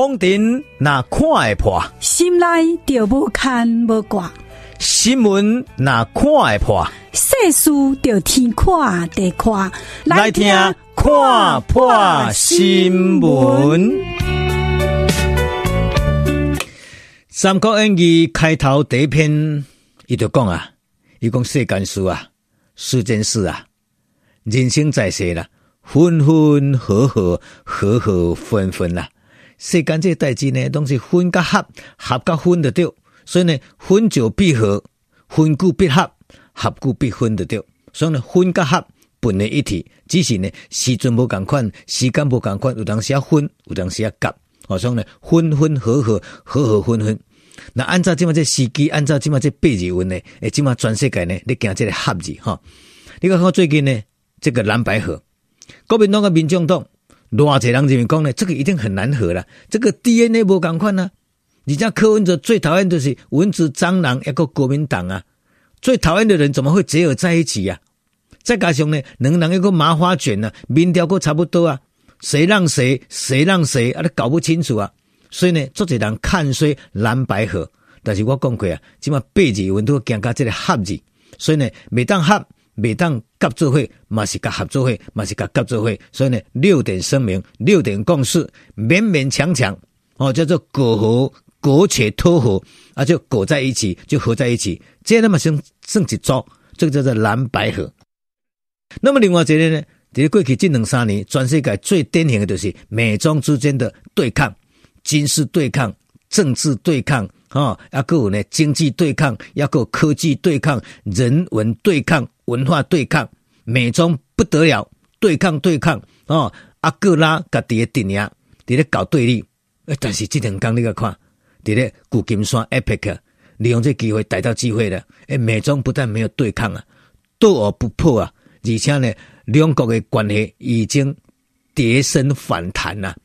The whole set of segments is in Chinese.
风尘那看会破，心内就无牵无挂；新闻那看会破，世事就天看地看。来听看破新闻。三国演义开头第一篇，伊就讲啊，伊讲世间事啊，世间事啊，人生在世啦，分分合合，合合分分啦。世间这代志呢，拢是分甲合，合甲分的对，所以呢，分久必合，分久必合，合久必分的对，所以呢，分甲合本为一体，只是呢，时阵无共款，时间无共款，有当时啊分，有当时啊合，好，所以呢，分分合合，合合分分。那按照这么这时机，按照这么这八字运呢，诶，这么全世界呢，你惊这个合字哈，你看看最近呢，这个蓝白合，国民党跟民众党。偌侪人认为讲呢，这个一定很难合了。这个 DNA 无共款呢。你家柯文哲最讨厌的是蚊子、蟑螂，一个国民党啊，最讨厌的人怎么会结合在一起呀、啊？再加上呢，两人一个麻花卷呢、啊，民调都差不多啊，谁让谁，谁让谁啊，都搞不清楚啊。所以呢，做侪人看衰蓝白合，但是我讲过啊，起码八字运都讲到这个合字，所以呢，每当合。每当合作会，嘛是甲合作会，嘛是甲合作会，所以呢，六点声明，六点共识，勉勉强强，哦，叫做苟合，苟且偷合，啊，就苟在一起，就合在一起，这样那么算算一组，这个叫做蓝白合。那么另外一个呢，在过去这两三年，全世界最典型的就是美中之间的对抗，军事对抗，政治对抗。啊，还有呢，经济对抗，还有科技对抗，人文对抗，文化对抗，美中不得了，对抗对抗，哦，阿哥拉家己的电影，伫咧搞对立，但是这两天你个看，伫咧旧金山 Epic，利用这机会逮到机会了，诶，美中不但没有对抗啊，斗而不破啊，而且呢，两国的关系已经跌升反弹了，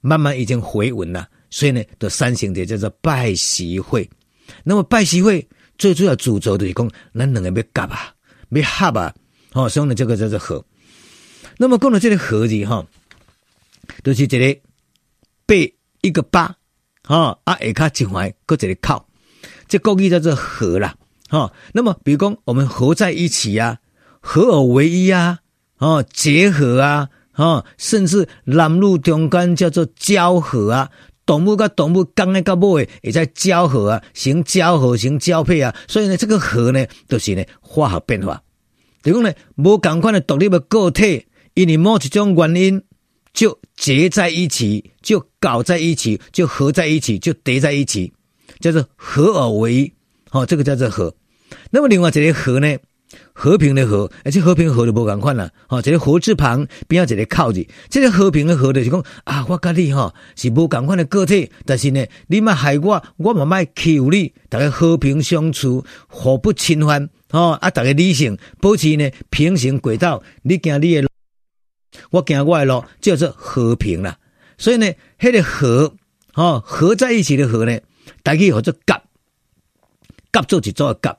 慢慢已经回稳了。所以呢，的三型的叫做拜习会。那么拜习会最主要主轴就是讲，咱两个要夹啊，要合啊，哦，所以呢，这个叫做合。那么讲到这个合字哈，都、是这个背一个八，哈啊，下卡一横，搁一个靠，这国语叫做合啦，哈。那么比如讲，我们合在一起呀、啊，合而为一啊，哦，结合啊，哦，甚至男女中间叫做交合啊。动物跟动物刚那个尾也在交合啊，成交合，成交配啊，所以呢，这个合呢，就是呢化学变化。等于讲呢，无共款的独立的个体，因为某一种原因就结在一起，就搞在一起，就合在一起，就叠在一起，叫做合而为一。好、这个叫做合。那么另外一个合呢？和平的和，而且和平和就无共款啦。吼，这个和字旁边要一个靠字，这个和平的和就是讲啊，我甲你吼是无共款的个体，但是呢，你莫害我，我嘛莫欺负你，大家和平相处，互不侵犯。吼啊，大家理性，保持呢平行轨道。你行你的路，我行我的路，叫做和平啦。所以呢，迄个和，吼合在一起的和呢，大家叫做夹，夹做一组夹，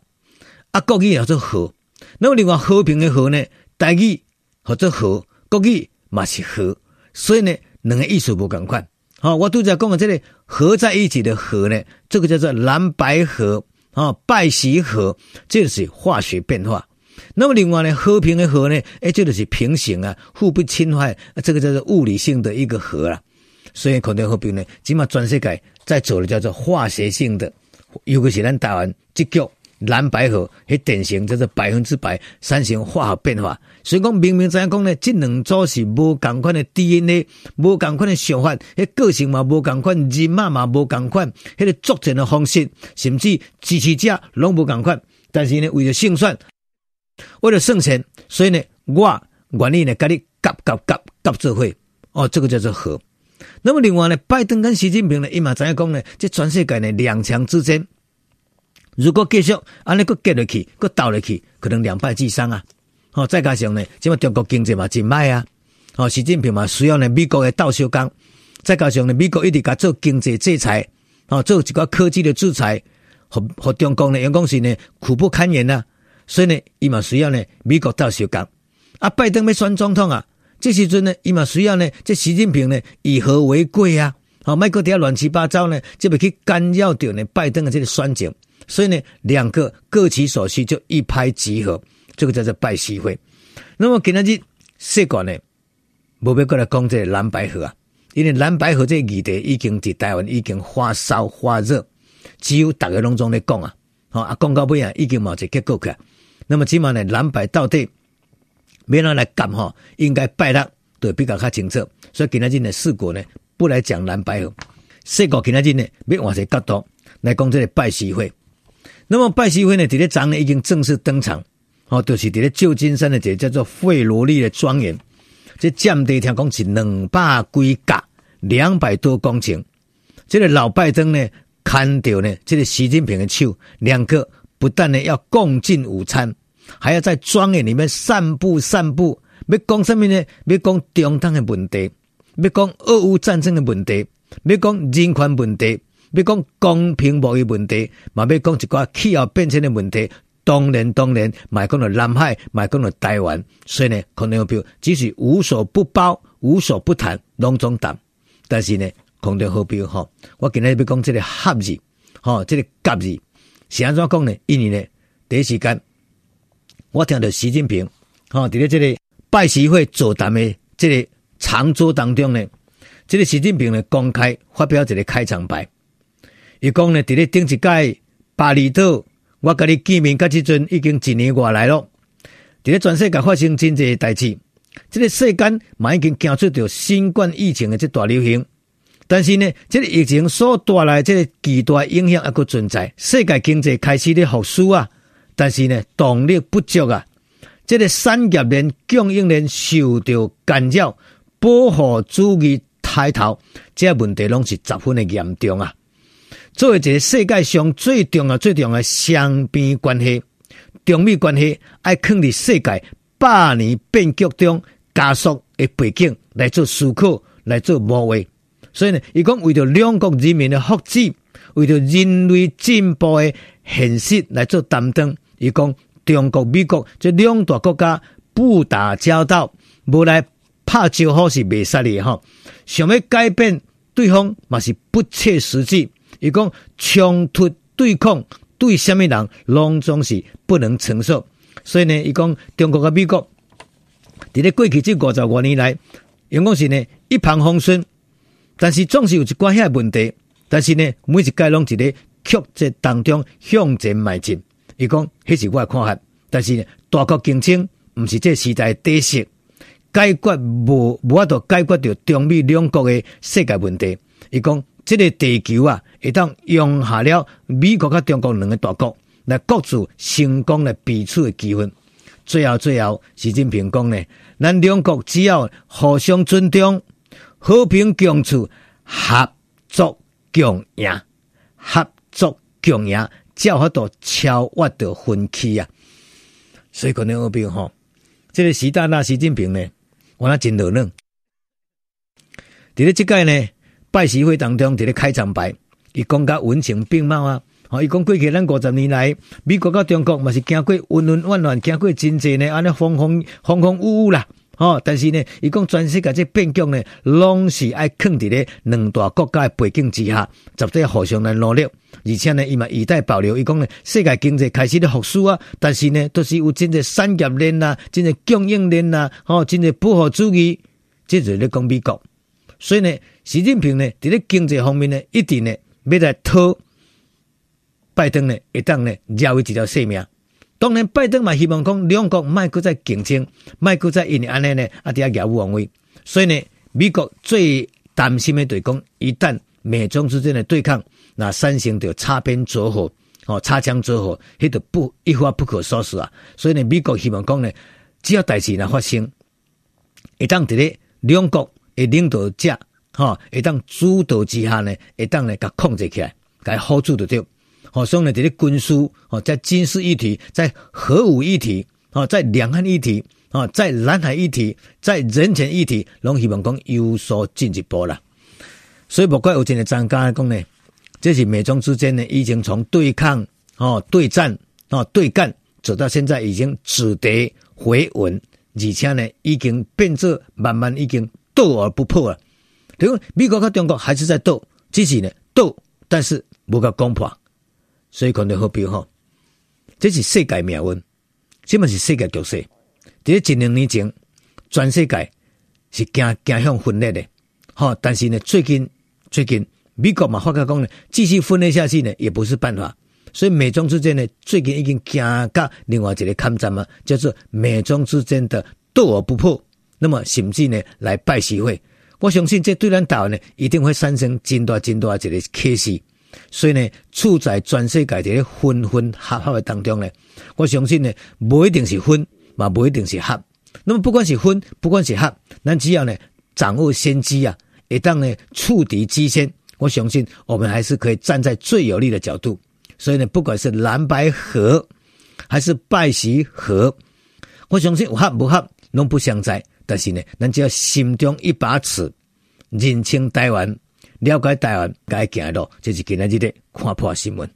啊，国语叫做和。那么另外和平的和呢，台语或者和国语嘛是和，所以呢，两个意思不共款。好，我都在讲的这里合在一起的和呢，这个叫做蓝白和啊，拜习和，这是化学变化。那么另外呢，和平的和呢，诶，这个是平行啊，互不侵害，这个叫做物理性的一个和啦。所以肯定和平呢，起码全世界在走的叫做化学性的，尤其是咱台湾这个。蓝白河，迄典型叫做百分之百三型化学变化。所以讲明明知影讲呢，这两组是无共款的 DNA，无共款的想法，迄个性嘛无共款，人马嘛无共款，迄个作战的方式，甚至支持者拢无共款。但是呢，为了胜算，为了胜钱，所以呢，我愿意呢跟你夹夹夹夹做伙。哦，这个叫做合。那么另外呢，拜登跟习近平呢，伊嘛知影讲呢，这全世界呢两强之间。如果继续安尼，搁结落去，搁斗落去，可能两败俱伤啊！好，再加上呢，即么中国经济嘛真歹啊！好，习近平嘛需要呢美国的斗相共，再加上呢美国一直甲做经济制裁，好做一个科技的制裁，和和中国呢员工是呢苦不堪言啊！所以呢，伊嘛需要呢美国斗相共。啊，拜登要选总统啊，这时阵呢，伊嘛需要呢这习近平呢以和为贵啊！好，麦克底下乱七八糟呢，就会去干扰着呢拜登的这个选情。所以呢，两个各取所需，就一拍即合，这个叫做拜习会。那么今天日世界呢，无要过来讲这个蓝白合啊，因为蓝白合这个议题已经在台湾已经发烧发热，只有大家拢总在讲啊，好啊，讲到尾啊，已经冇一个结果去。那么起码呢，蓝白到底没人来干哈，应该拜六都比较较清楚。所以今天日呢，四国呢不来讲蓝白合，四国今天日呢要换一个角度来讲这个拜习会。那么拜习会呢，这个章呢已经正式登场，哦，就是这个旧金山的这个叫做费罗利的庄园，这占地听讲是两百几甲，两百多公顷。这个老拜登呢，看到呢，这个习近平的手，两个不但呢要共进午餐，还要在庄园里面散步散步。要讲什么呢？要讲中东的问题，要讲俄乌战争的问题，要讲人权问题。要讲公平贸易问题，嘛要讲一寡气候变迁的问题，当然当然，买讲了南海，买讲了台湾，所以呢，可能有票只是无所不包，无所不谈，拢总谈。但是呢，空中好标吼，我今日要讲这个合字，吼，这个甲字是安怎讲呢？因为呢，第一时间我听到习近平，吼，伫咧这个拜习会座谈的这个长桌当中呢，这个习近平呢公开发表这个开场白。伊讲呢，伫咧顶一届巴厘岛，我甲你见面，甲即阵已经一年外来咯。伫咧全世界发生真济代志，即个世间嘛已经惊出着新冠疫情的即大流行。但是呢，即个疫情所带来即个巨大影响还佫存在，世界经济开始咧复苏啊。但是呢，动力不足啊，这个产业链供应链受到干扰，保护主义抬头，这个问题拢是十分的严重啊。作为一个世界上最重要、最重要的双边关系，中美关系爱放伫世界百年变局中加速的背景来做思考、来做谋划。所以呢，伊讲为着两国人民的福祉，为着人类进步的现实来做担当。伊讲中国、美国这两大国家不打交道，无来拍招呼是袂使的吼。想要改变对方嘛是不切实际。伊讲冲突对抗对什么人拢总是不能承受，所以呢，伊讲中国甲美国伫咧过去这五十多年来，用讲是呢一帆风顺，但是总是有一寡遐问题，但是呢，每一届拢伫咧曲折当中向前迈进。伊讲迄是我的看法，但是呢，大国竞争毋是这时代的底色，解决无无法度解决着中美两国的世界问题。伊讲。这个地球啊，会当容下了美国甲中国两个大国来各自成功来彼此的机会。最后，最后，习近平讲呢，咱两国只要互相尊重、和平共处、合作共赢、合作共赢，才有法度超越的分歧啊！所以可能我比如吼，这个习大大、习近平呢，我那真热闹。伫咧即届呢。拜习会当中，伫咧开场白，伊讲甲温情并茂啊！吼，伊讲过去咱五十年来，美国甲中国嘛是经过温温暖暖，经过真济呢，安尼风风风风雨雨啦！吼，但是呢，伊讲全世界这变局呢，拢是爱囥伫咧两大国家的背景之下，绝对互相来努力。而且呢，伊嘛语带保留，伊讲呢，世界经济开始咧复苏啊，但是呢，都是有真济产业链啊，真济供应链啊，吼，真济保护主义，即系咧讲美国。所以呢，习近平呢，伫咧经济方面呢，一定呢，要来讨拜登呢，会当呢，绕回一条性命。当然，拜登嘛希望讲两国卖搁再竞争，卖搁再因为安尼呢，啊，啲啊遥遥望位。所以呢，美国最担心的对讲，一旦美中之间的对抗，那产生着擦边走火，哦，擦枪走火，迄个不一发不可收拾啊。所以呢，美国希望讲呢，只要代志若发生，会当伫咧两国。诶，领导者，哈，会当主导之下呢，会当呢，甲控制起来，甲 hold 住就对。好，所以呢，这些军事，哦，在军事议题，在核武议题，哦，在两岸议题，哦，在南海议题，在人权议题，拢希望讲有所进一步啦。所以，不怪有真个专家讲呢，这是美中之间呢，已经从对抗，哦，对战，哦，对干，走到现在已经止跌回稳，而且呢，已经变作慢慢已经。斗而不破了，对不？美国跟中国还是在斗，只是呢斗，但是无个攻破，所以可能好比吼，这是世界命运，这嘛是世界局势。在一两年前，全世界是惊惊向分裂的，好，但是呢，最近最近美国嘛发觉讲呢，继续分裂下去呢，也不是办法。所以美中之间呢，最近已经惊到另外一个抗战嘛，叫做美中之间的斗而不破。那么甚至呢，来拜习会，我相信这对咱台湾呢，一定会产生真大真大一个启示。所以呢，处在全世界这个分分合合的当中呢，我相信呢，不一定是分，嘛不一定是合。那么不管是分，不管是合，咱只要呢掌握先机啊，一旦呢触敌机先，我相信我们还是可以站在最有利的角度。所以呢，不管是蓝白合，还是拜习合，我相信合不合，拢不相在。但是呢，咱只要心中一把尺，认清台湾，了解台湾该行的路，这是今日的看破新闻。